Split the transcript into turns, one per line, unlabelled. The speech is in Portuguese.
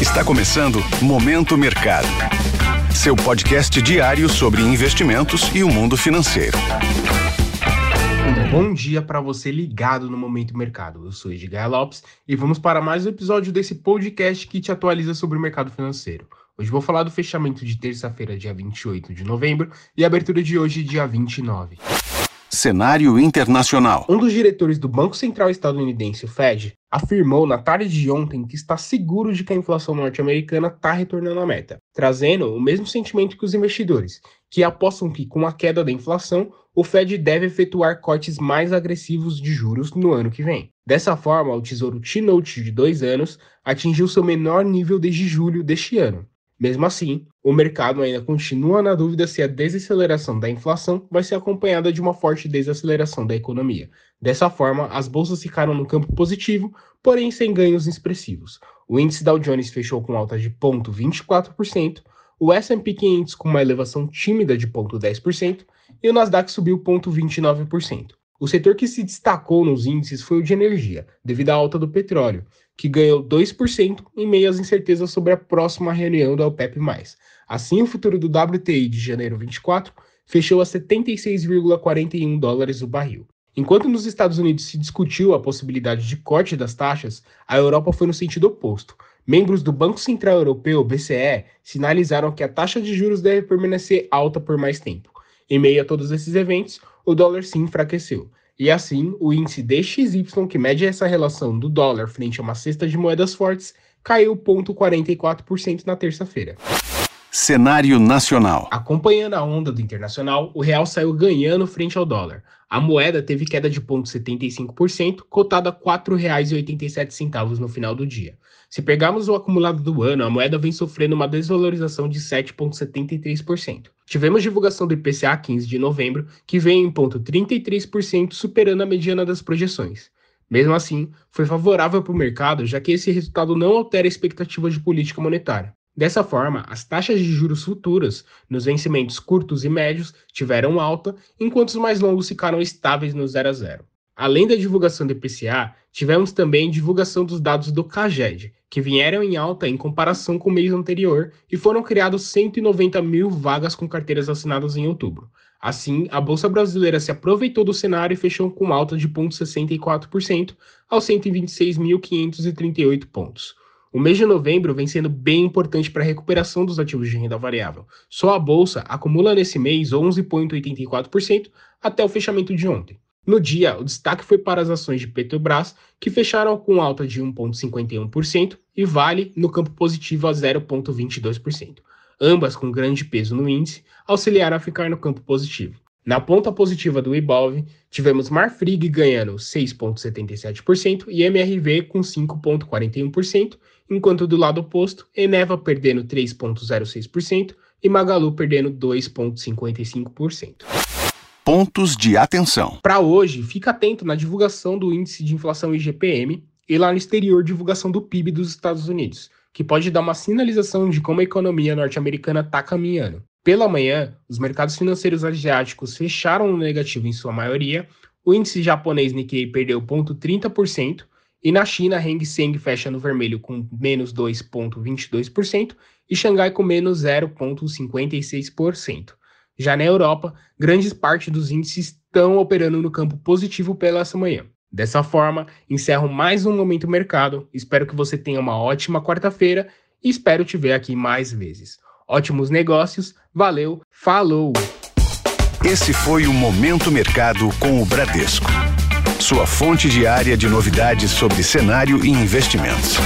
Está começando Momento Mercado. Seu podcast diário sobre investimentos e o mundo financeiro.
Bom dia para você ligado no Momento Mercado. Eu sou Edgar Lopes e vamos para mais um episódio desse podcast que te atualiza sobre o mercado financeiro. Hoje vou falar do fechamento de terça-feira, dia 28 de novembro, e abertura de hoje, dia 29.
Cenário internacional.
Um dos diretores do Banco Central estadunidense, o Fed, afirmou na tarde de ontem que está seguro de que a inflação norte-americana está retornando à meta, trazendo o mesmo sentimento que os investidores, que apostam que com a queda da inflação, o Fed deve efetuar cortes mais agressivos de juros no ano que vem. Dessa forma, o Tesouro T-Note de dois anos atingiu seu menor nível desde julho deste ano, mesmo assim, o mercado ainda continua na dúvida se a desaceleração da inflação vai ser acompanhada de uma forte desaceleração da economia. Dessa forma, as bolsas ficaram no campo positivo, porém sem ganhos expressivos. O índice Dow Jones fechou com alta de 0,24%, o S&P 500 com uma elevação tímida de 0,10% e o Nasdaq subiu 0,29%. O setor que se destacou nos índices foi o de energia, devido à alta do petróleo, que ganhou 2% em meio às incertezas sobre a próxima reunião da OPEP+. Assim, o futuro do WTI de janeiro 24 fechou a 76,41 dólares o barril. Enquanto nos Estados Unidos se discutiu a possibilidade de corte das taxas, a Europa foi no sentido oposto. Membros do Banco Central Europeu, BCE, sinalizaram que a taxa de juros deve permanecer alta por mais tempo. Em meio a todos esses eventos, o dólar se enfraqueceu. E assim, o índice DXY, que mede essa relação do dólar frente a uma cesta de moedas fortes, caiu 0,44% na terça-feira.
Cenário nacional.
Acompanhando a onda do internacional, o real saiu ganhando frente ao dólar. A moeda teve queda de 0,75%, cotada a R$ 4,87 no final do dia. Se pegarmos o acumulado do ano, a moeda vem sofrendo uma desvalorização de 7,73%. Tivemos divulgação do IPCA 15 de novembro, que veio em 0,33%, superando a mediana das projeções. Mesmo assim, foi favorável para o mercado, já que esse resultado não altera a expectativa de política monetária. Dessa forma, as taxas de juros futuras nos vencimentos curtos e médios tiveram alta, enquanto os mais longos ficaram estáveis no 0 a 0. Além da divulgação do IPCA, tivemos também divulgação dos dados do CAGED, que vieram em alta em comparação com o mês anterior e foram criados 190 mil vagas com carteiras assinadas em outubro. Assim, a Bolsa Brasileira se aproveitou do cenário e fechou com alta de 0,64% aos 126.538 pontos. O mês de novembro vem sendo bem importante para a recuperação dos ativos de renda variável. Só a bolsa acumula nesse mês 11,84% até o fechamento de ontem. No dia, o destaque foi para as ações de Petrobras, que fecharam com alta de 1,51%, e Vale no campo positivo a 0,22%. Ambas com grande peso no índice, auxiliaram a ficar no campo positivo. Na ponta positiva do Ibov, tivemos Marfrig ganhando 6,77% e MRV com 5,41%, enquanto do lado oposto, Eneva perdendo 3,06% e Magalu perdendo 2,55%.
Pontos de atenção.
Para hoje, fica atento na divulgação do índice de inflação IGPM e lá no exterior divulgação do PIB dos Estados Unidos, que pode dar uma sinalização de como a economia norte-americana está caminhando. Pela manhã, os mercados financeiros asiáticos fecharam no negativo em sua maioria, o índice japonês Nikkei perdeu 0,30% e na China, Hang Seng fecha no vermelho com menos 2,22% e Xangai com menos 0,56%. Já na Europa, grandes partes dos índices estão operando no campo positivo pela essa manhã. Dessa forma, encerro mais um Momento Mercado. Espero que você tenha uma ótima quarta-feira e espero te ver aqui mais vezes. Ótimos negócios, valeu, falou!
Esse foi o Momento Mercado com o Bradesco. Sua fonte diária de novidades sobre cenário e investimentos.